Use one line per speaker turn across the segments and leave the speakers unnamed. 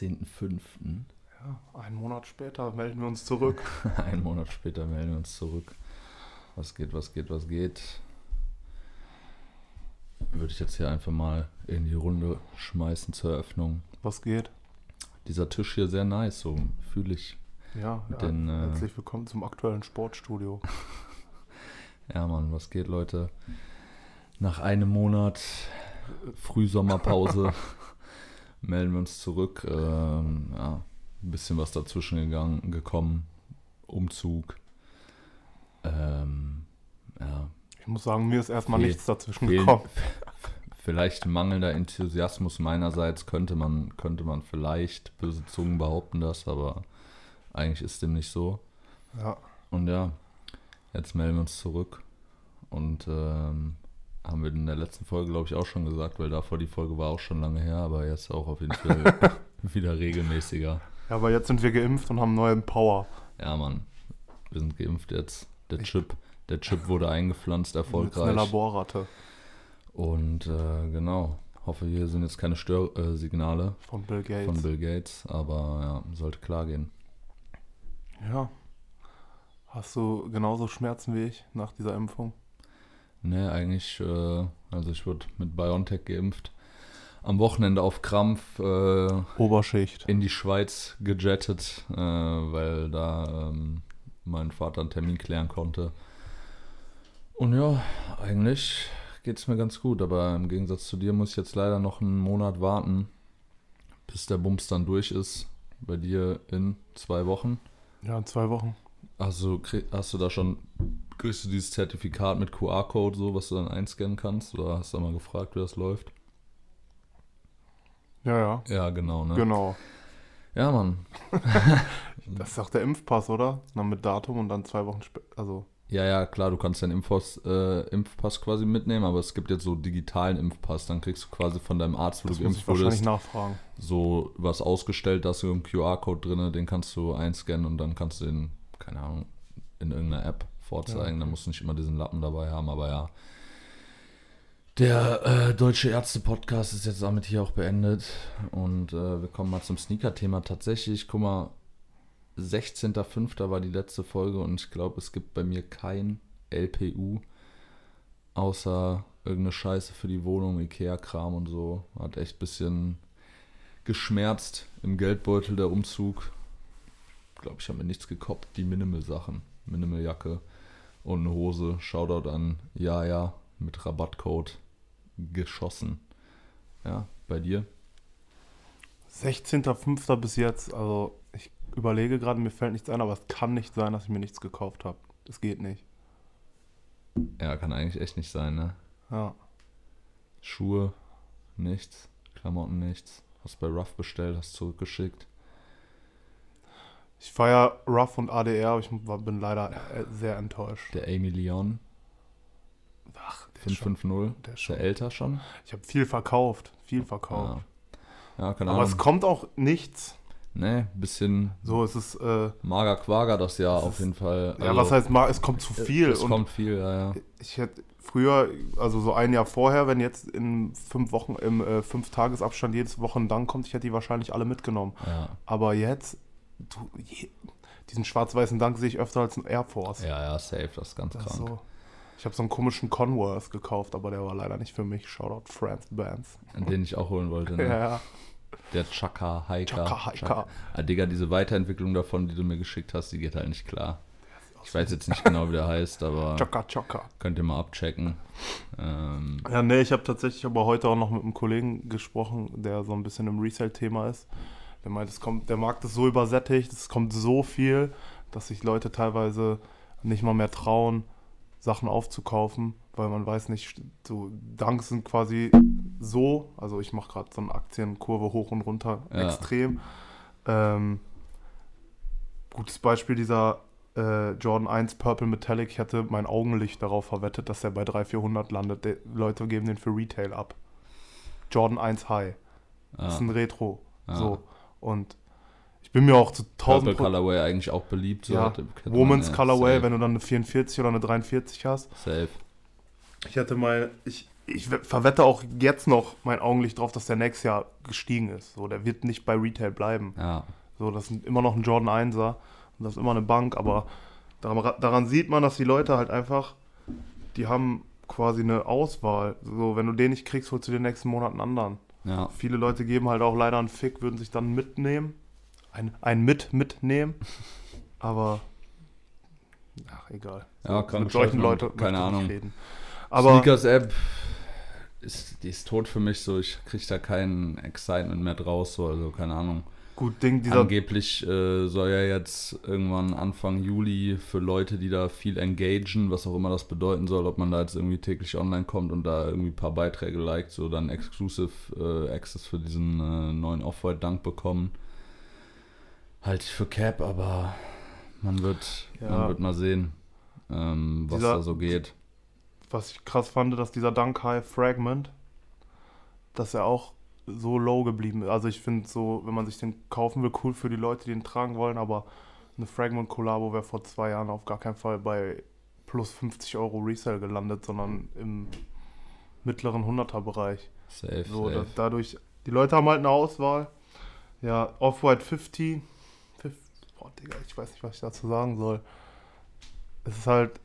16.05.
Ja, einen Monat später melden wir uns zurück.
Einen Monat später melden wir uns zurück. Was geht, was geht, was geht? Würde ich jetzt hier einfach mal in die Runde schmeißen zur Eröffnung.
Was geht?
Dieser Tisch hier sehr nice, so fühle ich.
Ja, ja
den, äh,
herzlich willkommen zum aktuellen Sportstudio.
Ja, Mann, was geht, Leute? Nach einem Monat Frühsommerpause melden wir uns zurück. Ähm, ja, ein bisschen was dazwischen gegangen, gekommen. Umzug. Ähm, ja,
Ich muss sagen, mir ist erstmal
Fehl-
nichts dazwischen
Fehl-
gekommen.
Vielleicht mangelnder Enthusiasmus meinerseits könnte man, könnte man vielleicht, böse Zungen behaupten das, aber eigentlich ist dem nicht so.
Ja,
Und ja, jetzt melden wir uns zurück. Und ähm, haben wir in der letzten Folge, glaube ich, auch schon gesagt, weil davor die Folge war auch schon lange her, aber jetzt auch auf jeden Fall wieder regelmäßiger.
ja, aber jetzt sind wir geimpft und haben neuen Power.
Ja, Mann, wir sind geimpft jetzt. Der Chip, der Chip wurde eingepflanzt,
Jetzt eine
erfolgreich.
Laborratte
Und äh, genau, hoffe, hier sind jetzt keine Störsignale äh,
von Bill Gates.
von Bill Gates, aber ja, sollte klar gehen.
Ja. Hast du genauso Schmerzen wie ich nach dieser Impfung?
Ne, eigentlich, äh, also ich wurde mit BioNTech geimpft. Am Wochenende auf Krampf äh,
Oberschicht.
in die Schweiz gejettet, äh, weil da ähm, mein Vater einen Termin klären konnte. Und ja, eigentlich geht es mir ganz gut, aber im Gegensatz zu dir muss ich jetzt leider noch einen Monat warten, bis der Bums dann durch ist. Bei dir in zwei Wochen.
Ja, in zwei Wochen.
Also hast du da schon, kriegst du dieses Zertifikat mit QR-Code, so, was du dann einscannen kannst? Oder hast du mal gefragt, wie das läuft?
Ja, ja.
Ja, genau, ne?
Genau.
Ja, Mann.
Das ist doch der Impfpass, oder? Dann mit Datum und dann zwei Wochen später. Also,
Ja, ja, klar, du kannst deinen Impfpass, äh, Impfpass quasi mitnehmen, aber es gibt jetzt so digitalen Impfpass. Dann kriegst du quasi von deinem Arzt, wo
das
du geimpft
ich wahrscheinlich
wurdest,
nachfragen.
so was ausgestellt, da hast du einen QR-Code drin, den kannst du einscannen und dann kannst du den, keine Ahnung, in irgendeiner App vorzeigen.
Ja.
Dann musst du nicht immer diesen Lappen dabei haben, aber ja. Der äh, Deutsche Ärzte-Podcast ist jetzt damit hier auch beendet. Und äh, wir kommen mal zum Sneaker-Thema. Tatsächlich, guck mal, 16.05. war die letzte Folge und ich glaube, es gibt bei mir kein LPU, außer irgendeine Scheiße für die Wohnung, Ikea-Kram und so. Hat echt ein bisschen geschmerzt im Geldbeutel der Umzug. Ich glaube, ich habe mir nichts gekoppt. Die Minimal-Sachen. Minimal-Jacke und eine Hose. Shoutout an Ja, ja, mit Rabattcode geschossen. Ja, bei dir?
16.05. bis jetzt. Also, ich überlege gerade, mir fällt nichts ein, aber es kann nicht sein, dass ich mir nichts gekauft habe. Das geht nicht.
Ja, kann eigentlich echt nicht sein, ne?
Ja.
Schuhe, nichts. Klamotten, nichts. Hast bei Ruff bestellt, hast zurückgeschickt.
Ich feiere Ruff und ADR, aber ich bin leider äh, sehr enttäuscht.
Der Amy Leon
Ach, der ist schon,
550.
der ist schon-
älter schon?
ich habe viel verkauft. Viel verkauft.
Ja, ja keine
aber es
Ahnung.
kommt auch nichts.
Ne, bisschen
So, es ist, äh,
mager Quager das Jahr
Es
auf jeden Fall.
ja,
Also,
was heißt es kommt zu viel.
Es
und
kommt viel, ja, ja.
ich hätte früher, also so ein Jahr vorher, wenn jetzt in fünf Wochen, im äh, fünf Tagesabstand jedes Wochendank kommt, ich hätte die wahrscheinlich alle mitgenommen.
Ja,
Aber jetzt, du, diesen schwarz-weißen Dank sehe ich öfter als einen Air Force.
ja, ja safe, das ist ganz
Das
krank.
so. Ich habe so einen komischen Converse gekauft, aber der war leider nicht für mich. Shoutout France Bands.
Den ich auch holen wollte, ne?
Ja,
Der Chaka Hiker.
Chaka Hiker.
Ah, Digga, diese Weiterentwicklung davon, die du mir geschickt hast, die geht halt nicht klar. Ich weiß jetzt nicht genau, wie der heißt, aber
Chaka Chaka.
könnt ihr mal abchecken. Ähm,
Ja, nee, ich habe tatsächlich aber heute auch noch mit einem Kollegen gesprochen, der so ein bisschen im Resale-Thema ist. Der meint, es kommt, der Markt ist so übersättigt, es kommt so viel, dass sich Leute teilweise nicht mal mehr trauen, Sachen aufzukaufen, weil man weiß nicht, so Danks sind quasi so, also ich mache gerade so eine Aktienkurve hoch und runter
Ja.
extrem. Ähm, gutes Beispiel dieser äh, Jordan 1 Purple Metallic. Ich hatte mein Augenlicht darauf verwettet, dass er bei 300, 400 landet. Die Leute geben den für Retail ab. Jordan 1 High. Das ist
ja,
ein Retro.
Ja.
So. Und ich bin mir auch zu 1000
Purple Colorway eigentlich auch beliebt. So,
ja, Woman's Colorway,
safe,
wenn du dann eine 44 oder eine 43 hast.
Safe.
Ich hatte mal, ich ich verwette auch jetzt noch mein Augenlicht drauf, dass der nächstes Jahr gestiegen ist. So, der wird nicht bei Retail bleiben.
Ja.
So, das ist immer noch ein Jordan 1er und das ist immer eine Bank, aber daran, daran sieht man, dass die Leute halt einfach, die haben quasi eine Auswahl. So, wenn du den nicht kriegst, holst du den nächsten Monat einen anderen.
Ja.
Viele Leute geben halt auch leider einen Fick, würden sich dann mitnehmen. Ein, ein mit mitnehmen. Aber ach, egal.
Ja, kann
mit solchen
Leute,
Leuten
keine Ahnung.
nicht reden. Aber
Sneakers App ist, die ist tot für mich so. Ich kriege da kein Excitement mehr draus. So, also keine Ahnung.
Gut, Ding, dieser
Angeblich äh, soll ja jetzt irgendwann Anfang Juli für Leute, die da viel engagen, was auch immer das bedeuten soll, ob man da jetzt irgendwie täglich online kommt und da irgendwie ein paar Beiträge liked, so dann Exclusive äh, Access für diesen äh, neuen Off-White Dunk bekommen. Halte ich für Cap, aber man wird,
Ja.
man wird mal sehen, ähm, was
Dieser-
da so geht.
was ich krass fand, dass dieser Dunk High Fragment, dass er auch so low geblieben ist. Also ich finde so, wenn man sich den kaufen will, cool für die Leute, die den tragen wollen, aber eine Fragment Collabo wäre vor zwei Jahren auf gar keinen Fall bei plus 50 Euro Resale gelandet, sondern im mittleren 100er Bereich.
Safe,
So,
safe.
dadurch, die Leute haben halt eine Auswahl. Ja, Off-White 50. 50 boah, Digga, ich weiß nicht, was ich dazu sagen soll. Es ist halt,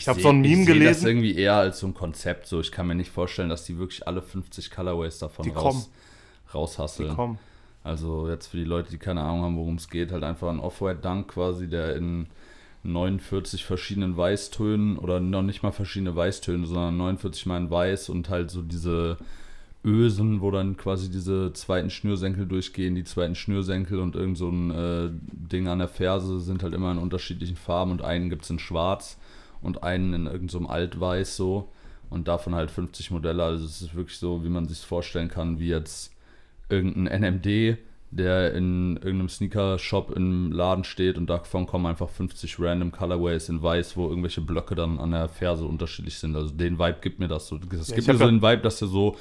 Ich
hab
seh-
so ein Meme
ich seh das
gelesen.
irgendwie eher als so ein Konzept. So, ich kann mir nicht vorstellen, dass die wirklich alle 50 Colorways davon
Die
raus,
kommen. die
raushasseln.
kommen.
Also jetzt für die Leute, die keine Ahnung haben, worum es geht, halt einfach ein Off-White Dunk quasi, der in 49 verschiedenen Weißtönen oder noch nicht mal verschiedene Weißtöne, sondern 49 mal in Weiß und halt so diese Ösen, wo dann quasi diese zweiten Schnürsenkel durchgehen, die zweiten Schnürsenkel und irgend so ein äh, Ding an der Ferse sind halt immer in unterschiedlichen Farben und einen gibt es in schwarz und einen in irgendeinem so Altweiß so und davon halt 50 Modelle, also es ist wirklich so, wie man sich vorstellen kann, wie jetzt irgendein NMD, der in irgendeinem Sneaker-Shop im Laden steht und davon kommen einfach 50 random Colorways in weiß, wo irgendwelche Blöcke dann an der Ferse unterschiedlich sind. Also den Vibe gibt mir das so. Es
Ja,
gibt mir so den Vibe, dass der so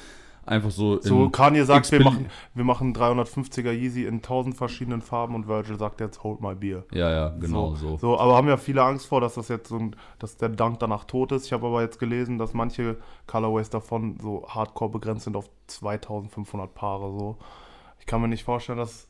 einfach so,
So, Kanye sagt, wir machen, wir machen 350er Yeezy in 1000 verschiedenen Farben und Virgil sagt jetzt, hold my beer.
Ja, ja, genau so.
So, aber haben ja viele Angst vor, dass das jetzt so ein, dass der Dank danach tot ist. Ich habe aber jetzt gelesen, dass manche Colorways davon so hardcore begrenzt sind auf 2500 Paare so. Ich kann mir nicht vorstellen, dass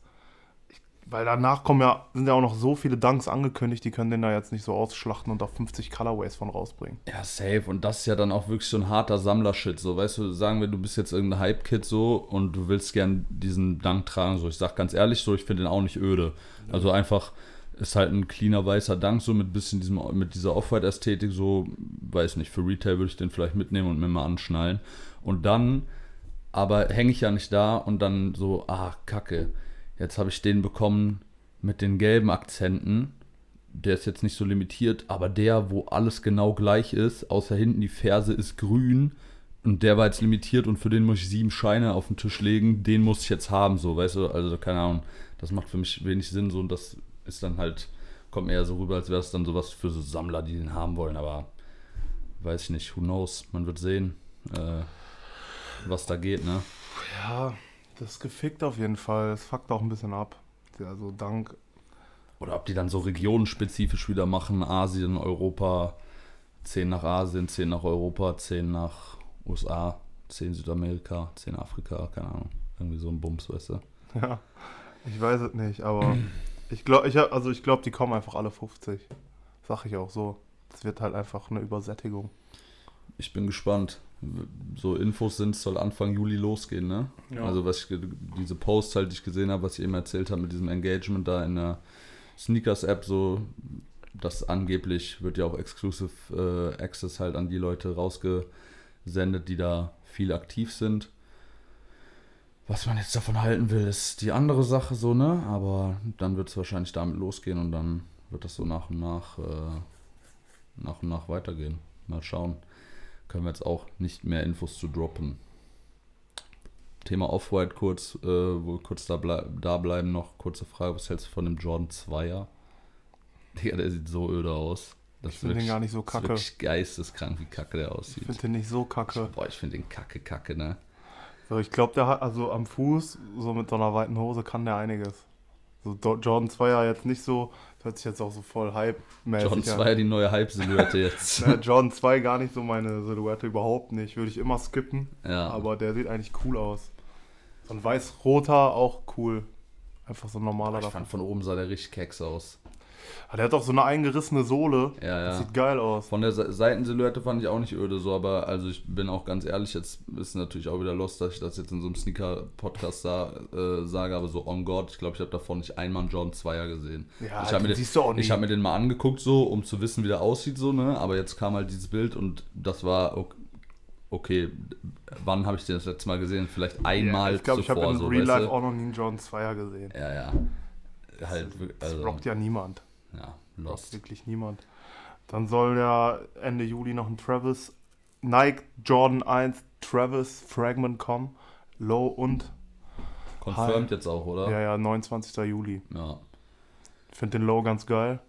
weil danach kommen ja sind ja auch noch so viele Dunks angekündigt, die können den da jetzt nicht so ausschlachten und da 50 Colorways von rausbringen.
Ja, safe. Und das ist ja dann auch wirklich so ein harter Sammlershit. So, weißt du, sagen wir, du bist jetzt irgendein Hype-Kid so und du willst gern diesen Dank tragen. So, ich sag ganz ehrlich, so, ich finde den auch nicht öde. Also einfach ist halt ein cleaner weißer Dank, so mit bisschen diesem, mit dieser Off-White-Ästhetik, so, weiß nicht, für Retail würde ich den vielleicht mitnehmen und mir mal anschnallen. Und dann, aber hänge ich ja nicht da und dann so, ah, kacke, jetzt habe ich den bekommen mit den gelben Akzenten. Der ist jetzt nicht so limitiert, aber der, wo alles genau gleich ist, außer hinten die Ferse ist grün und der war jetzt limitiert und für den muss ich sieben Scheine auf den Tisch legen, den muss ich jetzt haben, so, weißt du, also keine Ahnung, das macht für mich wenig Sinn, so und das ist dann halt, kommt eher so rüber, als wäre es dann sowas für so Sammler, die den haben wollen, aber weiß ich nicht, who knows, man wird sehen, äh, was da geht, ne?
Ja, das ist gefickt auf jeden Fall. Es fuckt auch ein bisschen ab. Also Dank
Oder ob die dann so regionenspezifisch wieder machen, Asien, Europa, 10 nach Asien, 10 nach Europa, 10 nach USA, 10 Südamerika, 10 Afrika, keine Ahnung. Irgendwie so ein Bums, weißt du.
Ja, ich weiß es nicht, aber ich glaube, ich hab, also ich glaube, die kommen einfach alle 50. Sag ich auch so. Es wird halt einfach eine Übersättigung.
Ich bin gespannt. So Infos sind, es soll Anfang Juli losgehen, ne?
Ja.
Also was ich, diese Posts halt, die ich gesehen habe, was ich eben erzählt habe mit diesem Engagement da in der Sneakers-App, so, das angeblich wird ja auch Exclusive äh, Access halt an die Leute rausgesendet, die da viel aktiv sind. Was man jetzt davon halten will, ist die andere Sache so, ne? Aber dann wird es wahrscheinlich damit losgehen und dann wird das so nach und nach, äh, nach und nach weitergehen. Mal schauen. Können wir jetzt auch nicht mehr Infos zu droppen. Thema Off-White kurz, äh, wo wir kurz da, blei da bleiben noch. Kurze Frage, was hältst du von dem Jordan 2er? Digga, der sieht so öde aus. Das
Ich finde den gar nicht so
das ist
kacke.
wirklich geisteskrank, wie kacke der
Ich
aussieht.
finde den nicht so kacke.
Boah, ich finde den kacke, kacke, ne?
So, ich glaube, der hat, also am Fuß, so mit so einer weiten Hose, kann der einiges. So Jordan 2 ja jetzt nicht so, hört sich jetzt auch so voll hype-mäßig
John 2 die neue Hype-Silhouette jetzt.
an. John 2 gar nicht so meine Silhouette, überhaupt nicht. Würde ich immer skippen.
ja.
Aber der sieht eigentlich cool aus. So ein weiß-roter, auch cool. Einfach so ein normaler
ich
davon.
fand von oben sah der richtig keks aus.
Ah, der hat auch so eine eingerissene Sohle.
Ja,
Das
ja.
sieht geil aus.
Von der Se- Seitensilhouette fand ich auch nicht öde so, aber also ich bin auch ganz ehrlich, jetzt ist natürlich auch wieder lost, dass ich das jetzt in so einem Sneaker-Podcast sa äh, sage, aber so on God, ich glaube, ich habe davon nicht einmal einen Jordan 2er gesehen.
Ja,
ich habe mir,
den siehst du auch nie.
ich hab mir den mal angeguckt so, um zu wissen, wie der aussieht so, ne, aber jetzt kam halt dieses Bild und das war ok- okay, wann habe ich den das letzte Mal gesehen? Vielleicht einmal
ich glaube, ich habe
zuvor,
in
so,
Real
weißt
Life
du?
auch noch nie einen John 2er gesehen.
Ja, ja. Halt, wirklich,
Das
also,
rockt ja niemand.
Ja, lost.
wirklich niemand. Dann soll ja Ende Juli noch ein Travis Nike Jordan 1 Travis Fragment kommen. Low und
Confirmed jetzt auch, oder?
ja, ja, 29. Juli.
ja.
Ich finde den Low ganz geil.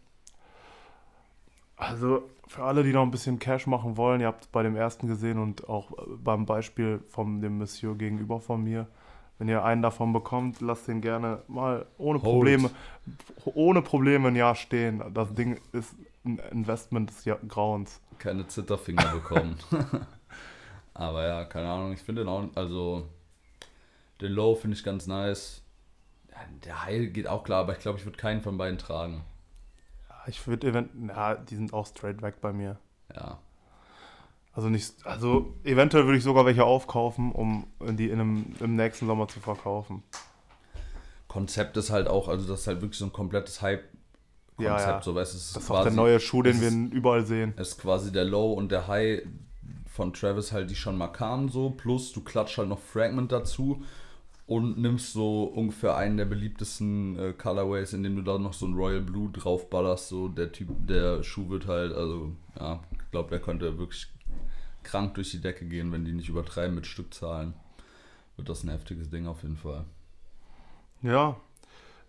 Also für alle, die noch ein bisschen Cash machen wollen, ihr habt es bei dem ersten gesehen und auch beim Beispiel von dem Monsieur gegenüber von mir. Wenn ihr einen davon bekommt, lasst den gerne mal ohne
Hold.
Probleme, ohne Probleme ein Jahr stehen. Das Ding ist ein Investment des Grauens.
keine Zitterfinger bekommen. Aber ja, keine Ahnung, ich finde den auch, also den Low finde ich ganz nice. Ja, der High geht auch klar, aber ich glaube, ich würde keinen von beiden tragen.
Ja, Ich würde event, ja, die sind auch straight weg bei mir.
Ja,
Also nicht, also eventuell würde ich sogar welche aufkaufen, um die in einem, im nächsten Sommer zu verkaufen.
Konzept ist halt auch, also das ist halt wirklich so ein komplettes Hype-Konzept,
Ja, ja.
so weißt du, es ist
Das ist auch
quasi,
der neue Schuh, den wir
ist-
überall sehen.
es ist quasi der Low und der High von Travis halt, die schon mal kamen so, plus du klatscht halt noch Fragment dazu und nimmst so ungefähr einen der beliebtesten äh, Colorways, indem du da noch so ein Royal Blue draufballerst, so der Typ, der Schuh wird halt, also ja, ich glaube, der könnte wirklich krank durch die Decke gehen, wenn die nicht übertreiben mit Stückzahlen. Wird das ein heftiges Ding auf jeden Fall.
Ja.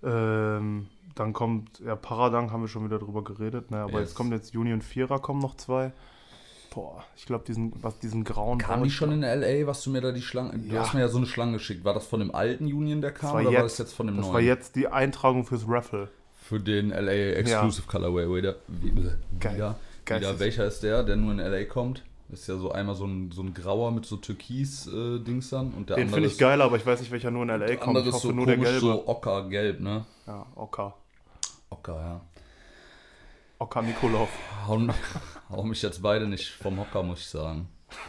Ähm, dann kommt, ja, Paradank haben wir schon wieder drüber geredet, ne? Aber
Yes.
jetzt kommt jetzt Union Vierer, kommen noch zwei. Boah, ich glaube, diesen, was diesen grauen.
Kam die schon in L.A., was du mir da die Schlange, du
Ja.
hast mir ja so eine Schlange geschickt. War das von dem alten Union, der kam,
war
oder war
jetzt-
das jetzt von dem
Das
neuen?
war jetzt die Eintragung fürs Raffle.
Für den LA Exclusive Colorway, wieder. Wie,
Geil.
wieder,
Geil.
wieder. Welcher ist der, der nur in LA kommt? Ist ja so einmal so ein, so ein grauer mit so Türkis-Dings dann. Und der
Den finde ich geil, aber ich weiß nicht, welcher nur in LA kommt.
andere
Ich
ist
hoffe
so
nur der gelbe.
so ockergelb, ne?
Ja, Oka.
Ocker, ja.
Oka Nikolov.
Hau, hau mich jetzt beide nicht vom Hocker, muss ich sagen.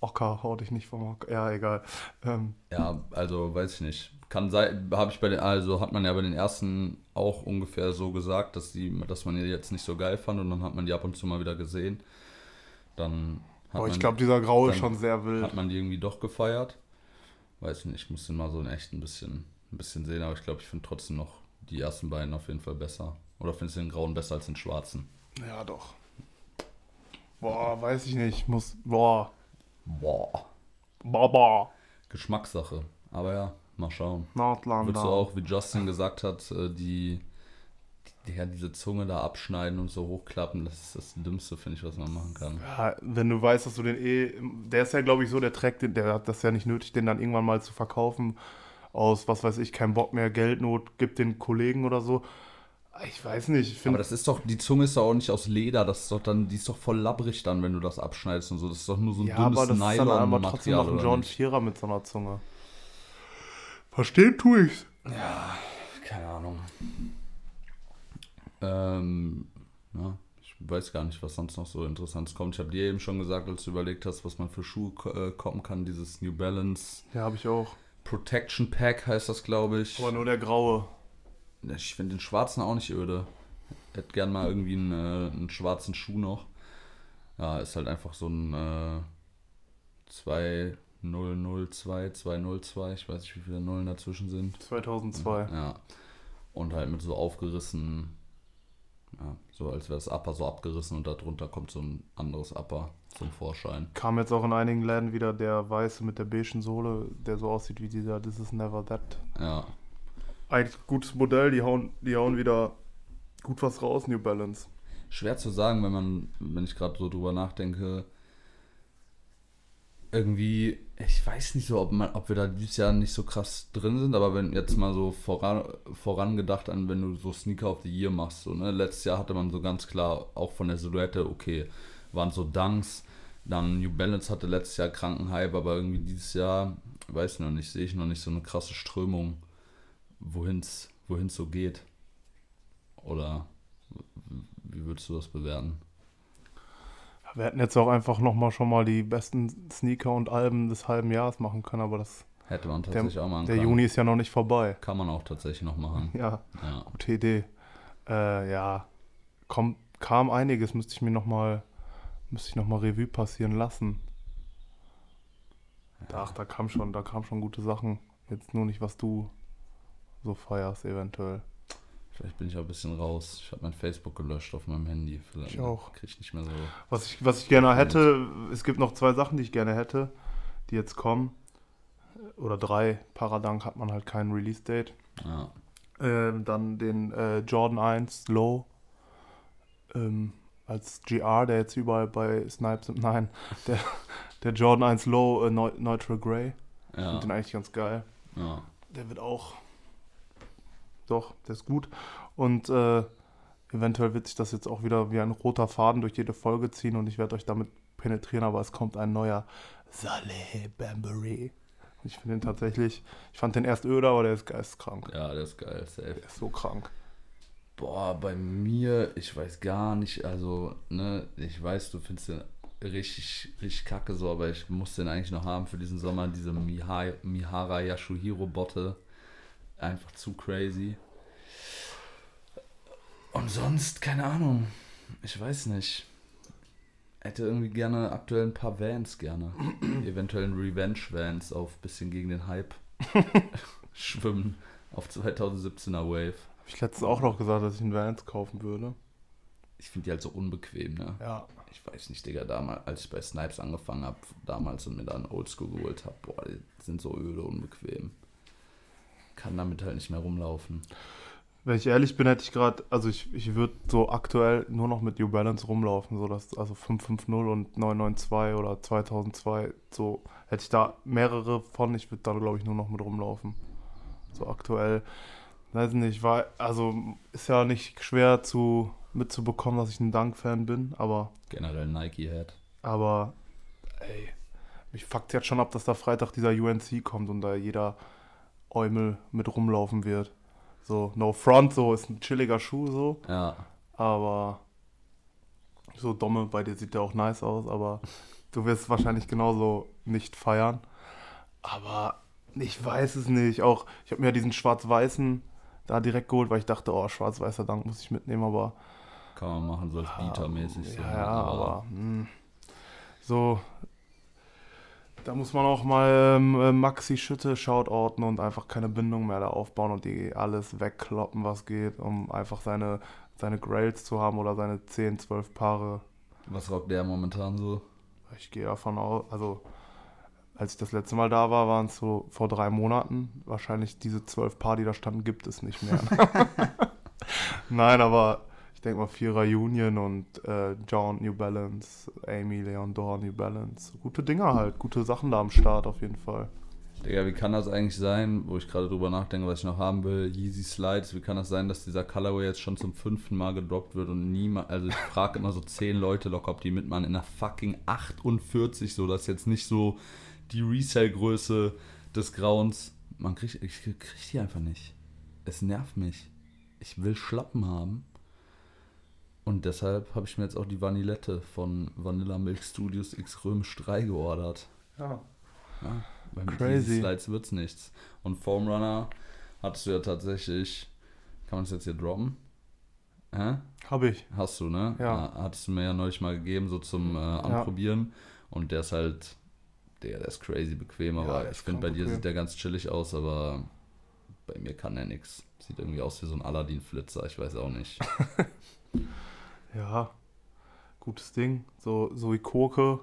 Oka, hau dich nicht vom Oka. Ja, egal. Ähm,
Ja, also weiß ich nicht. Kann sein, habe ich bei den, also hat man ja bei den ersten auch ungefähr so gesagt, dass die, dass man die jetzt nicht so geil fand und dann hat man die ab und zu mal wieder gesehen. Dann hat
boah, ich glaube, dieser Graue ist schon sehr wild.
Hat man die irgendwie doch gefeiert? Weiß nicht, ich muss den mal so in echt ein bisschen, ein bisschen sehen, aber ich glaube, ich finde trotzdem noch die ersten beiden auf jeden Fall besser. Oder findest du den grauen besser als den schwarzen?
Ja, doch. Boah, weiß ich nicht. Muss. Boah.
Boah.
Baba.
Geschmackssache. Aber ja, mal schauen.
Nordland.
Würdest du auch, wie Justin gesagt hat, äh, die, die, ja, diese Zunge da abschneiden und so hochklappen, das ist das Dümmste, finde ich, was man machen kann.
Ja, wenn du weißt, dass du den eh. Der ist ja, glaube ich, so, der trägt den, der hat das ja nicht nötig, den dann irgendwann mal zu verkaufen. Aus, was weiß ich, kein Bock mehr, Geldnot, gibt den Kollegen oder so. Ich weiß nicht, ich
Aber das ist doch, die Zunge ist doch auch nicht aus Leder, das ist doch dann, die ist doch voll labbrig dann, wenn du das abschneidest und so. Das ist doch nur so ein
Ja, aber
dünnes
das ist dann aber trotzdem noch ein John? Vierer mit so einer Zunge. Verstehen tue ich's.
Keine Ahnung. Ähm, ja, ich weiß gar nicht, was sonst noch so Interessantes kommt. Ich habe dir eben schon gesagt, als du überlegt hast, was man für Schuhe äh, kommen kann, dieses New Balance
Ja, habe ich auch.
Protection Pack heißt das, glaube ich.
Aber nur der Graue.
Ich finde den schwarzen auch nicht öde. Ich hätte gern mal irgendwie einen, äh, einen schwarzen Schuh noch. Ja, ist halt einfach so ein äh, 2002, 202, ich weiß nicht, wie viele Nullen dazwischen sind.
2002.
Ja. Und halt mit so aufgerissen, ja, so als wäre das Upper so abgerissen und darunter kommt so ein anderes Upper zum Vorschein.
Kam jetzt auch in einigen Läden wieder der weiße mit der beigen Sohle, der so aussieht wie dieser This is never that.
Ja,
Eigentlich gutes Modell, die hauen, die hauen wieder gut was raus, New Balance.
schwer zu sagen, wenn man, wenn ich gerade so drüber nachdenke, irgendwie, ich weiß nicht so, ob, man, ob wir da dieses Jahr nicht so krass drin sind, aber wenn jetzt mal so voran, vorangedacht an, wenn du so Sneaker of the Year machst, so, ne? Letztes Jahr hatte man so ganz klar auch von der Silhouette, okay, waren so Dunks, dann New Balance hatte letztes Jahr kranken Hype, aber irgendwie dieses Jahr, weiß noch nicht, sehe ich noch nicht so eine krasse Strömung, wohin es so geht. Oder wie würdest du das bewerten?
Wir hätten jetzt auch einfach nochmal schon mal die besten Sneaker und Alben des halben Jahres machen können, aber das.
Hätte man tatsächlich
der,
auch machen
Der
können.
Juni ist ja noch nicht vorbei.
Kann man auch tatsächlich noch machen.
Ja,
Ja.
gute Idee. Äh, ja, kommt, kam einiges, müsste ich mir nochmal müsste ich noch mal Revue passieren lassen. Ach, da kam schon, da kam schon gute Sachen. Jetzt nur nicht, was du so feierst, eventuell.
Vielleicht bin ich auch ein bisschen raus. Ich habe mein Facebook gelöscht auf meinem Handy. Vielleicht
Ich auch.
Krieg ich nicht mehr so.
Was ich, was ich gerne hätte, es gibt noch zwei Sachen, die ich gerne hätte, die jetzt kommen. Oder drei. Paradank hat man halt kein Release-Date.
Ja.
Ähm, dann den äh, Jordan 1 Low ähm, als GR, der jetzt überall bei Snipes und nein, der, der Jordan 1 Low äh, Neu- Neutral Grey. Ich
Ja.
finde den eigentlich ganz geil.
ja.
Der wird auch. Doch, der ist gut. Und äh, eventuell wird sich das jetzt auch wieder wie ein roter Faden durch jede Folge ziehen und ich werde euch damit penetrieren, aber es kommt ein neuer Saleh Bambury. Ich finde den tatsächlich, ich fand den erst öder, aber der ist geistkrank.
Ja, der ist geil. Safe.
Der ist so krank.
Boah, bei mir, ich weiß gar nicht, also, ne, ich weiß, du findest den richtig, richtig kacke so, aber ich muss den eigentlich noch haben für diesen Sommer, diese Mihai, Mihara Yashuhiro Botte. Einfach zu crazy. Und sonst, keine Ahnung, ich weiß nicht. Hätte irgendwie gerne aktuell ein paar Vans gerne. Eventuell ein Revenge Vans auf bisschen gegen den Hype schwimmen auf 2017er Wave.
Habe ich letztens auch noch gesagt, dass ich einen Vans kaufen würde.
Ich finde die halt so unbequem, ne?
Ja.
Ich weiß nicht, Digga, damals, als ich bei Snipes angefangen habe, damals und mir da einen Oldschool geholt habe, boah, die sind so öde unbequem. Kann damit halt nicht mehr rumlaufen.
Wenn ich ehrlich bin, hätte ich gerade, also ich, ich würde so aktuell nur noch mit New Balance rumlaufen, so dass also 550 und 992 oder 2002, so hätte ich da mehrere von, ich würde da glaube ich nur noch mit rumlaufen. So aktuell, weiß nicht, war, also ist ja nicht schwer zu mitzubekommen, dass ich ein Dunk-Fan bin, aber,
Generell Nike-Head.
aber, ey, mich fuckt jetzt schon ab, dass da Freitag dieser UNC kommt und da jeder Eumel mit rumlaufen wird. So, no front, so ist ein chilliger Schuh so.
Ja,
Aber so Domme, bei dir sieht der auch nice aus, aber du wirst wahrscheinlich genauso nicht feiern. Aber ich weiß es nicht. Auch ich habe mir diesen schwarz-weißen da direkt geholt, weil ich dachte, oh, schwarz-weißer Dank muss ich mitnehmen, aber
kann man machen, so als Bieter-mäßig. so,
ja,
ne?
ja, aber hm, so da muss man auch mal ähm, äh, Maxi Schütte shoutouten und einfach keine Bindung mehr da aufbauen und die alles wegkloppen, was geht, um einfach seine, seine Grails zu haben oder seine 10, 12 Paare.
Was rockt der momentan so?
Ich gehe davon aus, also als ich das letzte Mal da war, waren es so vor drei Monaten. Wahrscheinlich diese zwölf Paar, die da standen, gibt es nicht mehr. Nein, aber ich denke mal Vierer Union und äh, John New Balance, Amy Leon Dor New Balance. Gute Dinger halt, gute Sachen da am Start auf jeden Fall.
Digga, wie kann das eigentlich sein, wo ich gerade drüber nachdenke, was ich noch haben will, Yeezy Slides, wie kann das sein, dass dieser Colorway jetzt schon zum fünften Mal gedroppt wird und niemand, also ich frage immer so zehn Leute locker, ob die mitmachen in der fucking 48, so, das ist jetzt nicht so die Resell-Größe des Grauens. Man kriegt, ich krieg die einfach nicht. Es nervt mich. Ich will Schlappen haben. Und deshalb habe ich mir jetzt auch die Vanillette von Vanilla Milk Studios X Römisch 3 geordert.
Ja.
Ja, weil mit
Crazy.
diesen Slides wird's nichts. Und Foam Runner hattest du ja tatsächlich, kann man das jetzt hier droppen? Hä?
Hab ich.
Hast du, ne?
Ja.
Hattest du mir ja neulich mal gegeben, so zum äh, Anprobieren. Und der ist halt, der, der ist crazy bequem,
Ja,
aber ich finde, bei dir
bequem.
sieht der ganz chillig aus, aber bei mir kann er nix. Sieht irgendwie aus wie so ein Aladdin-Flitzer, ich weiß auch nicht.
Ja. Gutes Ding. So, so wie Koke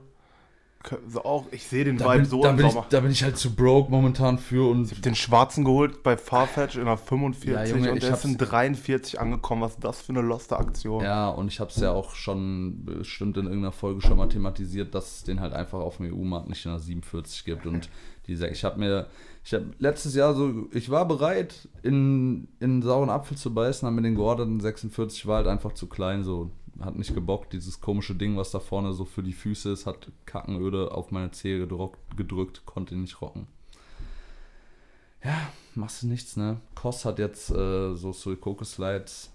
so auch, ich sehe den
Da
Vibe
bin,
so
da, bin ich, da bin ich halt zu broke momentan für und
Ich hab den Schwarzen geholt bei Farfetch in der 45
Ja, Junge,
und
ich
der ist in 43 angekommen. Was ist das für eine loste Aktion?
Ja, und ich habe es ja auch schon bestimmt in irgendeiner Folge schon mal thematisiert, dass es den halt einfach auf dem EU-Markt nicht in der 47 gibt. Und die ich habe mir, ich habe letztes Jahr so, ich war bereit, in, in einen sauren Apfel zu beißen, aber mit den georderten 46 war halt einfach zu klein, so hat nicht gebockt. Dieses komische Ding, was da vorne so für die Füße ist, hat Kackenöde auf meine Zehe gedruckt, gedrückt, konnte nicht rocken. Ja, machst du nichts, ne? Koss hat jetzt äh, so Sulcoco Slides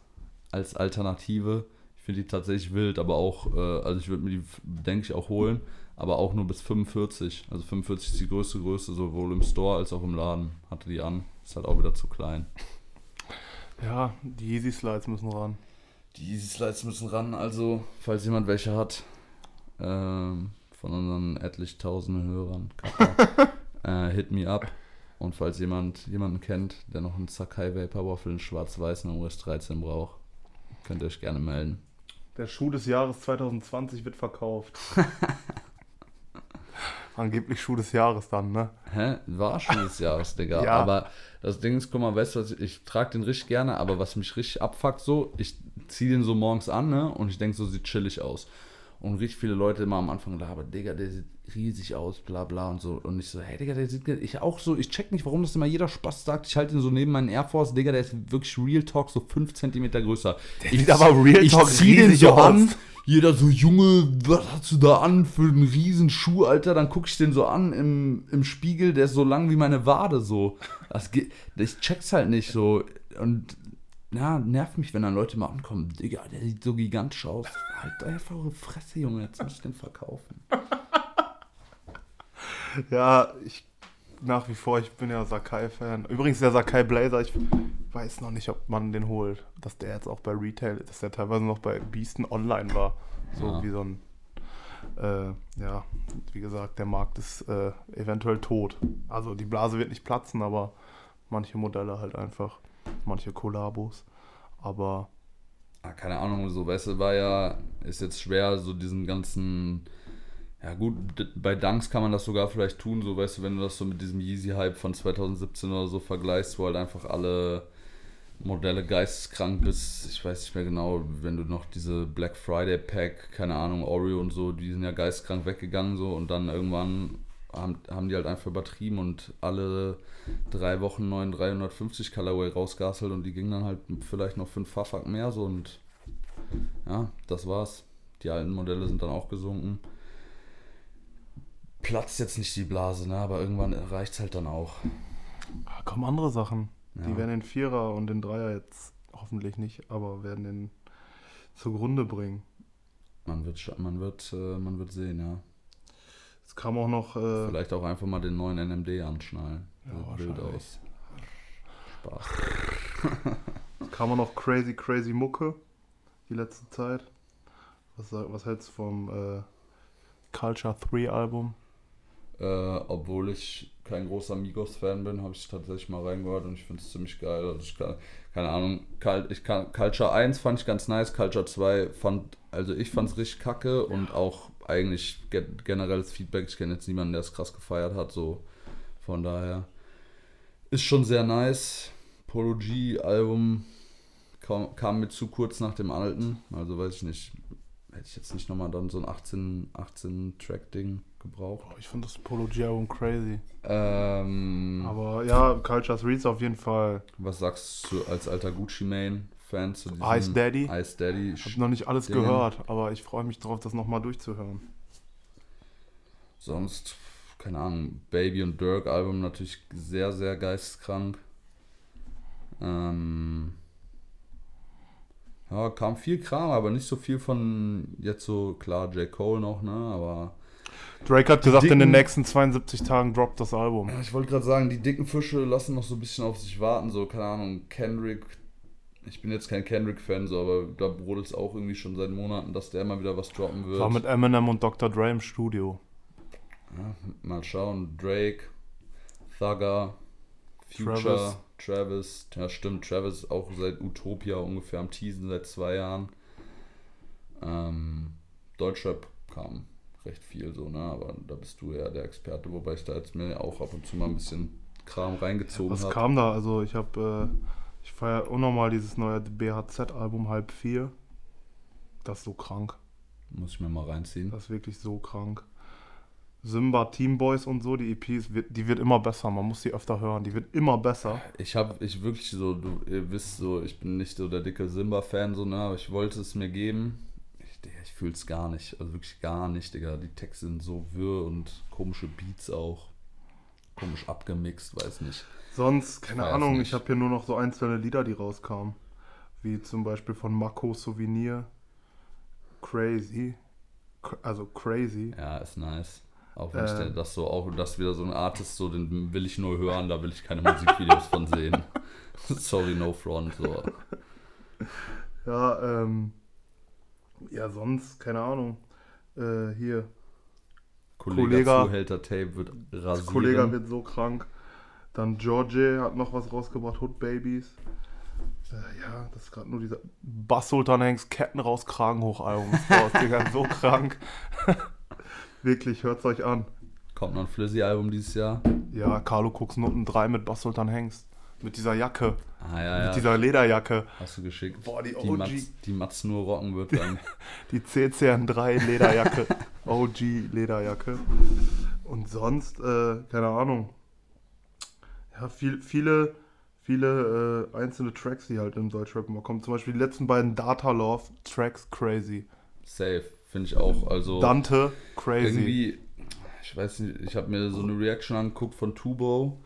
als Alternative. Ich finde die tatsächlich wild, aber auch, äh, also ich würde mir die, denke ich, auch holen, aber auch nur bis 45. Also 45 ist die größte Größe, sowohl im Store als auch im Laden. Hatte die an. Ist halt auch wieder zu klein.
Ja, die Yeezy Slides müssen ran.
Die Easy Slides müssen ran, also, falls jemand welche hat, ähm, von unseren etlich tausenden Hörern, Kappa, äh, hit me up. Und falls jemand jemanden kennt, der noch einen Sakai Vapor Waffle in schwarz-weiß in US 13 braucht, könnt ihr euch gerne melden.
Der Schuh des Jahres 2020 wird verkauft. Angeblich Schuh des Jahres dann, ne?
Hä? War schon des Jahres, Digga.
Ja.
Aber das Ding ist, guck mal, weißt du, was ich, ich trage den richtig gerne, aber was mich richtig abfuckt, so, ich ziehe den so morgens an, ne? Und ich denke, so sieht chillig aus. Und richtig viele Leute immer am Anfang labern, Digga, der sieht riesig aus, bla bla und so. Und ich so, hey Digga, der sieht, ich auch so, ich check nicht, warum das immer jeder Spaß sagt. Ich halte ihn so neben meinen Air Force, Digga, der ist wirklich Real Talk so 5 cm größer. Der
sieht aber Real
ich
Talk
zieh den so
aus.
an, jeder so, Junge, was hast du da an für einen riesen Schuh, Alter? Dann gucke ich den so an im, im Spiegel, der ist so lang wie meine Wade, so. Das geht, ich check's halt nicht so. Und ja, nervt mich, wenn dann Leute mal ankommen. Digga, der sieht so gigantisch aus. Halt einfach eure Fresse, Junge, jetzt muss ich den verkaufen.
Ja, ich nach wie vor, ich bin ja Sakai-Fan. Übrigens, der Sakai Blazer, ich weiß noch nicht, ob man den holt. Dass der jetzt auch bei Retail, dass der teilweise noch bei Beasten online war. So
Ja.
wie so ein, äh, ja, wie gesagt, der Markt ist äh, eventuell tot. Also die Blase wird nicht platzen, aber manche Modelle halt einfach, manche Kollabos. Aber
Ah, keine Ahnung, so, weißt du, war ja, ist jetzt schwer, so diesen ganzen, ja gut, bei Dunks kann man das sogar vielleicht tun, so, weißt du, wenn du das so mit diesem Yeezy-Hype von 2017 oder so vergleichst, wo halt einfach alle Modelle geisteskrank bist, ich weiß nicht mehr genau, wenn du noch diese Black Friday Pack, keine Ahnung, Oreo und so, die sind ja geisteskrank weggegangen, so, und dann irgendwann haben, haben die halt einfach übertrieben und alle drei Wochen neuen 350 Colorway rausgehasselt und die gingen dann halt vielleicht noch fünf Fafak mehr so und ja, das war's. Die alten Modelle sind dann auch gesunken. Platzt jetzt nicht die Blase, ne? aber irgendwann reicht's halt dann auch.
ah, kommen andere Sachen. Die
Ja.
werden den Vierer und den Dreier jetzt hoffentlich nicht, aber werden den zugrunde bringen.
Man wird, man wird, äh, man wird sehen, ja.
Es kam auch noch äh,
Vielleicht auch einfach mal den neuen NMD anschnallen.
Ja,
Sieht wild aus. Spaß.
Es kam auch noch crazy, crazy Mucke die letzte Zeit. Was, was hältst du vom äh, Culture 3 Album?
Äh, obwohl ich kein großer Migos-Fan bin, habe ich tatsächlich mal reingehört und ich finde es ziemlich geil. Also ich kann, keine Ahnung, ich kann, Culture 1 fand ich ganz nice, Culture 2 fand, also ich fand es richtig kacke und auch eigentlich ge generelles Feedback. Ich kenne jetzt niemanden, der es krass gefeiert hat, so von daher ist schon sehr nice. Polo G-Album kam, kam mir zu kurz nach dem alten, also weiß ich nicht, hätte ich jetzt nicht nochmal dann so ein 18, 18 Track-Ding gebraucht.
Boah, ich finde das Polo G Album crazy.
Ähm,
Aber ja, Culture 3 ist auf jeden Fall.
was sagst du als alter Gucci-Main-Fan zu diesem
Ice Daddy?
Ice Daddy.
Ich habe noch nicht alles
Dingen.
gehört, aber ich freue mich drauf, das nochmal durchzuhören.
Sonst, keine Ahnung, Baby und Dirk Album natürlich sehr, sehr geisteskrank. Ähm, ja, kam viel Kram, aber nicht so viel von jetzt so, klar, J. Cole noch, ne, aber
Drake hat gesagt, in den
dicken-
nächsten 72 Tagen droppt das Album.
Ja, ich wollte gerade sagen, die dicken Fische lassen noch so ein bisschen auf sich warten. So, keine Ahnung, Kendrick. Ich bin jetzt kein Kendrick-Fan, so, aber da brodelt es auch irgendwie schon seit Monaten, dass der mal wieder was droppen wird.
War mit Eminem und Dr. Dre im Studio.
ja, mal schauen. Drake, Thugger, Future,
Travis.
Travis. Ja, stimmt. Travis auch seit Utopia ungefähr am Teasen seit zwei Jahren. Ähm, Deutschrap kam recht viel so, ne? Aber da bist du ja der Experte, wobei ich da jetzt mir auch ab und zu mal ein bisschen Kram reingezogen
Was
habe.
kam da? Also ich habe, äh, ich feiere unnormal dieses neue BHZ-Album Halb 4. Das ist so krank.
Muss ich mir mal reinziehen.
Das ist wirklich so krank. Simba, Team Boys und so, die EP, ist, wird- die wird immer besser. Man muss die öfter hören. Die wird immer besser.
Ich habe, ich wirklich so, du ihr wisst so, ich bin nicht so der dicke Simba-Fan, so, ne, aber ich wollte es mir geben. Ich, Digga, ich fühle es gar nicht, also wirklich gar nicht, Digga. Die Texte sind so wirr und komische Beats auch. Komisch abgemixt, weiß nicht.
Sonst, keine
Feier's
Ahnung,
nicht.
ich habe hier nur noch so einzelne Lieder, die rauskamen. Wie zum Beispiel von Mako Souvenir. Crazy. Cr- Also Crazy.
Ja, ist nice. Auch wenn ich
Ähm.
der- das so, auch das wieder so ein Artist, so, den will ich nur hören, da will ich keine Musikvideos von sehen. Sorry, no front, so.
Ja, ähm. Ja, sonst, keine Ahnung. Äh, hier.
Kollege
Kollega-
Zuhälter Tape wird rasieren.
Kollege wird so krank. Dann Georgie hat noch was rausgebracht, Hood Babies. Äh, ja, das ist gerade nur dieser Bass Sultan Hengst Ketten raus, Kragen hoch Album so krank. Wirklich, hört's euch an.
Kommt noch ein Flizzy-Album dieses Jahr.
Ja, Carlo Cooks Noten 3 mit Bass Sultan Hengst. Mit dieser Jacke,
Ah, ja, ja.
mit dieser Lederjacke.
Hast du geschickt.
Boah, die
die,
OG.
Mats, die Mats nur rocken wird dann.
Die CCN3 Lederjacke. OG Lederjacke. Und sonst, äh, keine Ahnung. Ja, viel, viele, viele äh, einzelne Tracks, die halt im Deutschrap immer kommen. Zum Beispiel die letzten beiden Data Love Tracks, crazy.
Safe, finde ich auch. Also
Dante, crazy.
irgendwie, ich weiß nicht, ich habe mir so eine Reaction angeguckt von Tubo.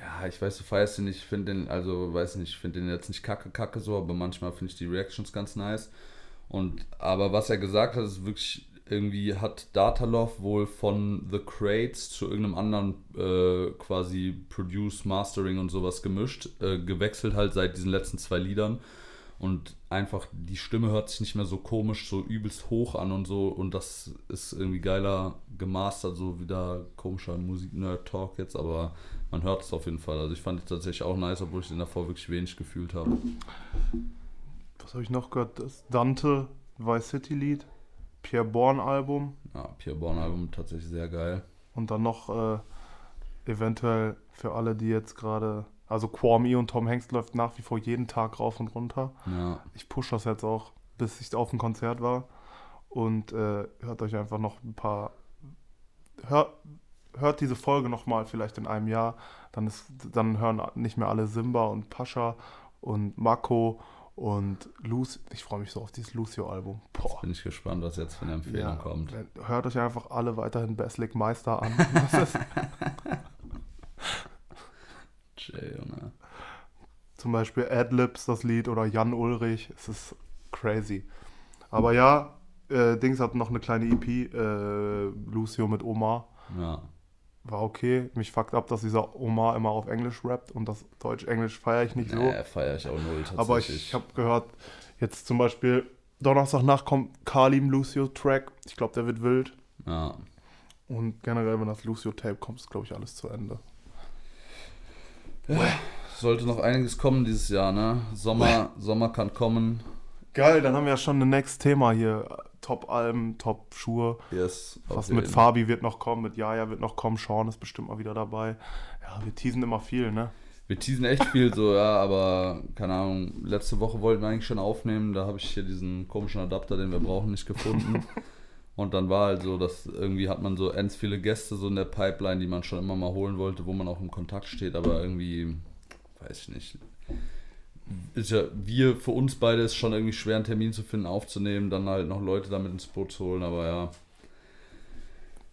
Ja, ich weiß, du feierst den nicht, ich finde den, also weiß nicht, ich finde den jetzt nicht kacke, kacke so, aber manchmal finde ich die Reactions ganz nice. Und, aber was er gesagt hat, ist wirklich, irgendwie hat Datalove wohl von The Crates zu irgendeinem anderen äh, quasi Produce, Mastering und sowas gemischt, äh, gewechselt halt seit diesen letzten zwei Liedern. Und einfach die Stimme hört sich nicht mehr so komisch, so übelst hoch an und so. Und das ist irgendwie geiler gemastert, so wieder komischer Musik-Nerd-Talk jetzt, aber man hört es auf jeden Fall. Also ich fand es tatsächlich auch nice, obwohl ich den davor wirklich wenig gefühlt habe.
Was habe ich noch gehört? Das Dante, Vice City Lied, Pierre Bourne Album
Ja, Pierre Bourne Album tatsächlich sehr geil.
und dann noch äh, eventuell für alle, die jetzt gerade, also Kwame und Tom Hanks läuft nach wie vor jeden Tag rauf und runter.
Ja,
Ich push das jetzt auch, bis ich auf dem Konzert war. Und äh, hört euch einfach noch ein paar. Hört, hört diese Folge nochmal, vielleicht in einem Jahr. Dann, ist, dann hören nicht mehr alle Simba und Pascha und Mako und Lucio. Ich freue mich so auf dieses Lucio-Album.
Bin ich gespannt, was jetzt für eine Empfehlung
Ja,
kommt.
hört euch einfach alle weiterhin Beslik Meister an.
Jay, Junge.
zum Beispiel Adlibs, das Lied, oder Jan Ulrich. Es ist crazy. Aber ja, äh, Dings hat noch eine kleine EP, äh, Lucio mit Omar.
Ja,
War okay. Mich fuckt ab, dass dieser Omar immer auf Englisch rappt und das Deutsch-Englisch feiere ich nicht so.
nee, feiere ich auch null tatsächlich.
Aber ich, ich habe gehört, jetzt zum Beispiel Donnerstagnacht kommt Kalim Lucio Track. Ich glaube, der wird wild.
ja.
Und generell, wenn das Lucio Tape kommt, ist glaube ich alles zu Ende.
Sollte noch einiges kommen dieses Jahr, ne? Sommer, Sommer kann kommen.
Geil, dann haben wir ja schon ein next Thema hier. Top-Alben, Top-Schuhe.
Yes,
Was mit
jeden.
Fabi wird noch kommen, mit Jaja wird noch kommen, Sean ist bestimmt mal wieder dabei. Ja, wir teasen immer viel, ne?
Wir teasen echt viel so, ja, aber keine Ahnung, letzte Woche wollten wir eigentlich schon aufnehmen, da habe ich hier diesen komischen Adapter, den wir brauchen, nicht gefunden. Und dann war halt so, dass irgendwie hat man so ends viele Gäste so in der Pipeline, die man schon immer mal holen wollte, wo man auch im Kontakt steht, aber irgendwie, weiß ich nicht. Ist ja, wir, für uns beide ist schon irgendwie schwer, einen Termin zu finden, aufzunehmen, dann halt noch Leute damit ins Boot zu holen, aber ja.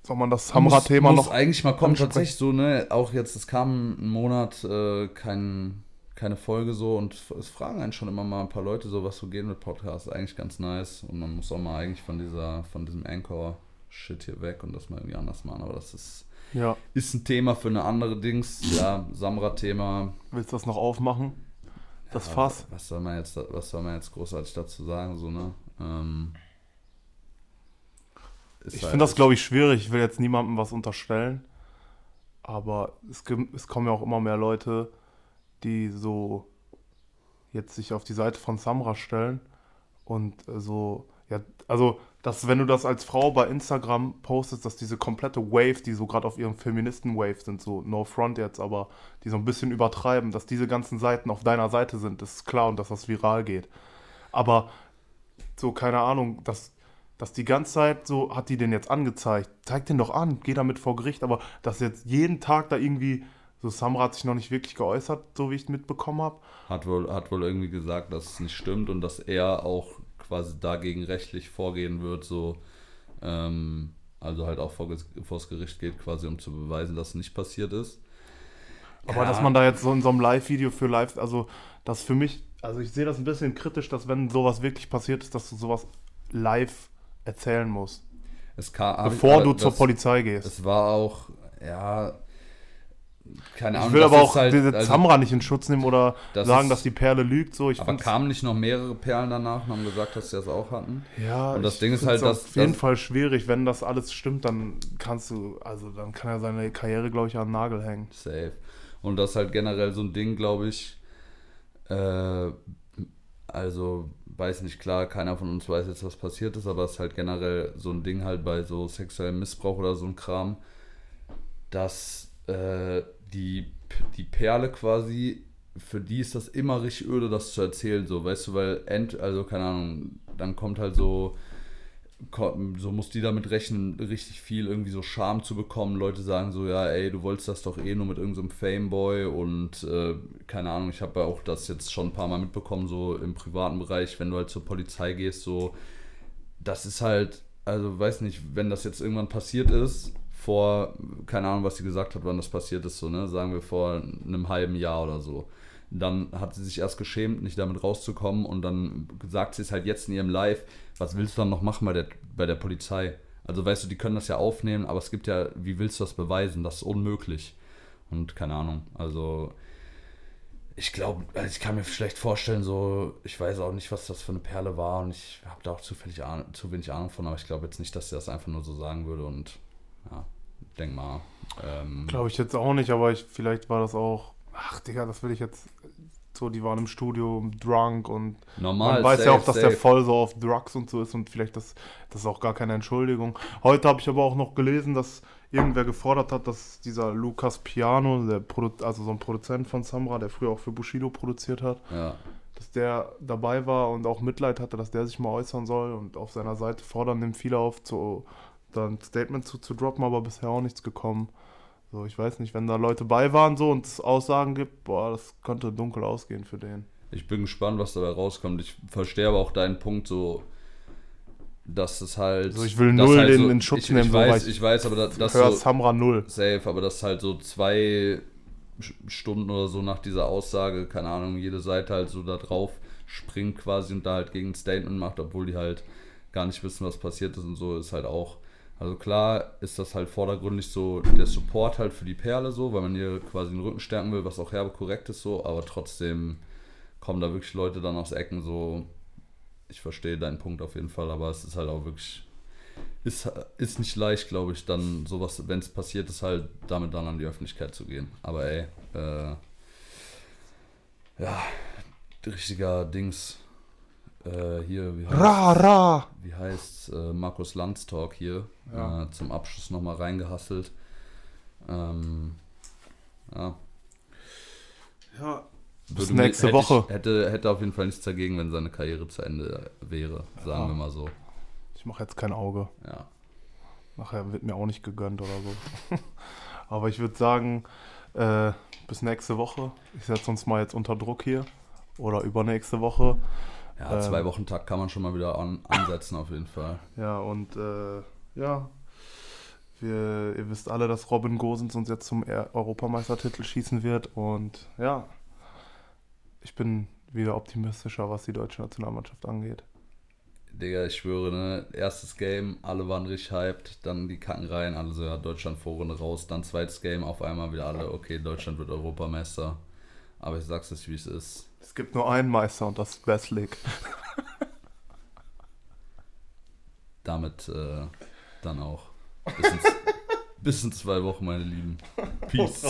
Soll man das Hamra-Thema
muss
noch
eigentlich mal kommen,
ansprechen?
tatsächlich so, ne? Auch jetzt, es kam einen Monat äh, kein, keine Folge so und es fragen einen schon immer mal ein paar Leute so, was so geht mit Podcasts. Eigentlich ganz nice und man muss auch mal eigentlich von dieser, von diesem Anchor-Shit hier weg und das mal irgendwie anders machen. Aber das ist,
Ja,
ist ein Thema für eine andere Dings. Ja, Samra-Thema.
willst du das noch aufmachen? Das
Ja,
Fass?
Was soll man jetzt, was soll man jetzt großartig dazu sagen, so, ne? Ähm,
Ich
halt-
finde das, glaube ich, schwierig. Ich will jetzt niemandem was unterstellen. Aber es, gibt- es kommen ja auch immer mehr Leute, die so jetzt sich auf die Seite von Samra stellen und äh, so, ja, also dass wenn du das als Frau bei Instagram postest, dass diese komplette Wave, die so gerade auf ihrem Feministen-Wave sind, so no front jetzt, aber die so ein bisschen übertreiben, dass diese ganzen Seiten auf deiner Seite sind, ist klar und dass das viral geht. Aber so, keine Ahnung, dass, dass die ganze Zeit so, hat die den jetzt angezeigt, zeig den doch an, geh damit vor Gericht, aber dass jetzt jeden Tag da irgendwie, so Samra hat sich noch nicht wirklich geäußert, so wie ich mitbekommen habe.
Hat wohl, hat wohl irgendwie gesagt, dass es nicht stimmt und dass er auch quasi dagegen rechtlich vorgehen wird, so, ähm, also halt auch vor, vors Gericht geht, quasi um zu beweisen, dass es nicht passiert ist.
Aber ja. dass man da jetzt so in so einem Live-Video für live, also das für mich, also ich sehe das ein bisschen kritisch, dass wenn sowas wirklich passiert ist, dass du sowas live erzählen musst.
Kam,
bevor du das, zur Polizei gehst.
Es war auch, ja, keine Ahnung.
Ich will aber auch halt, diese also, Zamra nicht in Schutz nehmen oder das sagen, ist, dass die Perle lügt. So, ich
aber kamen nicht noch mehrere Perlen danach und haben gesagt, dass sie das auch hatten?
Ja,
und das Ding ist halt,
dass. Auf jeden das, Fall schwierig, wenn das alles stimmt, dann kannst du, also dann kann er seine Karriere, glaube ich, an den Nagel hängen.
Safe. Und das ist halt generell so ein Ding, glaube ich. Äh, also, weiß nicht, klar, keiner von uns weiß jetzt, was passiert ist, aber es ist halt generell so ein Ding halt bei so sexuellem Missbrauch oder so ein Kram, dass äh, die, die Perle quasi, für die ist das immer richtig öde, das zu erzählen, so, weißt du, weil, end, also keine Ahnung, dann kommt halt so so muss die damit rechnen, richtig viel irgendwie so Scham zu bekommen. Leute sagen so, ja, ey, du wolltest das doch eh nur mit irgendeinem so Fameboy und äh, keine Ahnung, ich habe ja auch das jetzt schon ein paar Mal mitbekommen, so im privaten Bereich, wenn du halt zur Polizei gehst, so, das ist halt, also weiß nicht, wenn das jetzt irgendwann passiert ist, vor, keine Ahnung, was sie gesagt hat, wann das passiert ist, so, ne, sagen wir vor einem halben Jahr oder so dann hat sie sich erst geschämt, nicht damit rauszukommen und dann sagt sie es halt jetzt in ihrem Live, was willst du dann noch machen bei der, bei der Polizei? Also weißt du, die können das ja aufnehmen, aber es gibt ja, wie willst du das beweisen? Das ist unmöglich. Und keine Ahnung, also ich glaube, also ich kann mir schlecht vorstellen, so, ich weiß auch nicht, was das für eine Perle war und ich habe da auch zufällig Ahnung, zu wenig Ahnung von, aber ich glaube jetzt nicht, dass sie das einfach nur so sagen würde und ja, denk mal. Ähm,
glaube ich jetzt auch nicht, aber ich, vielleicht war das auch, ach Digga, das will ich jetzt so, die waren im Studio drunk und
Normal,
man weiß safe, ja auch, dass safe. der voll so auf Drugs und so ist und vielleicht das, das ist auch gar keine Entschuldigung. Heute habe ich aber auch noch gelesen, dass irgendwer gefordert hat, dass dieser Lukas Piano, der Produ also so ein Produzent von Samra, der früher auch für Bushido produziert hat,
ja.
dass der dabei war und auch Mitleid hatte, dass der sich mal äußern soll und auf seiner Seite fordern dem viele auf, zu, da ein Statement zu, zu droppen, aber bisher auch nichts gekommen. So, ich weiß nicht, wenn da Leute bei waren so und es Aussagen gibt, boah, das könnte dunkel ausgehen für den.
Ich bin gespannt, was dabei rauskommt. Ich verstehe aber auch deinen Punkt so, dass es halt.
Also ich will null
halt
den so, in Schutz
ich,
nehmen.
Ich weiß, so, ich weiß, aber das, das
so, Samra null.
Safe, aber das halt so zwei Stunden oder so nach dieser Aussage, keine Ahnung, jede Seite halt so da drauf springt quasi und da halt gegen ein Statement macht, obwohl die halt gar nicht wissen, was passiert ist und so, ist halt auch also klar ist das halt vordergründig so der Support halt für die Perle so, weil man ihr quasi den Rücken stärken will, was auch herbe korrekt ist so, aber trotzdem kommen da wirklich Leute dann aus Ecken so, ich verstehe deinen Punkt auf jeden Fall, aber es ist halt auch wirklich, ist, ist nicht leicht, glaube ich, dann sowas, wenn es passiert ist, halt damit dann an die Öffentlichkeit zu gehen. Aber ey, äh, ja, richtiger Dings, äh, hier, wie heißt,
ra, ra.
Wie heißt äh, Markus Landstalk hier ja. äh, zum Abschluss nochmal reingehasselt. Ähm, ja.
Ja. Bis nächste Woche.
Ich, hätte, hätte auf jeden Fall nichts dagegen, wenn seine Karriere zu Ende wäre, sagen ja. wir mal so.
Ich mache jetzt kein Auge.
Ja.
Nachher wird mir auch nicht gegönnt oder so. Aber ich würde sagen, äh, bis nächste Woche. Ich setze uns mal jetzt unter Druck hier. Oder übernächste Woche.
Ja, ähm, zwei Wochen Tag kann man schon mal wieder an, ansetzen, auf jeden Fall.
Ja, und äh, ja, wir, ihr wisst alle, dass Robin Gosens uns jetzt zum Europameistertitel schießen wird. Und ja, ich bin wieder optimistischer, was die deutsche Nationalmannschaft angeht.
Digga, ich schwöre, ne? Erstes Game, alle waren richtig hyped, dann die kacken rein, also ja, Deutschland Vorrunde raus, dann zweites Game, auf einmal wieder alle, okay, Deutschland wird Europameister. Aber ich sag's es, wie es ist.
Es gibt nur einen Meister und das ist Westlick.
Damit äh, dann auch. Bis in, bis in zwei Wochen, meine Lieben. Peace.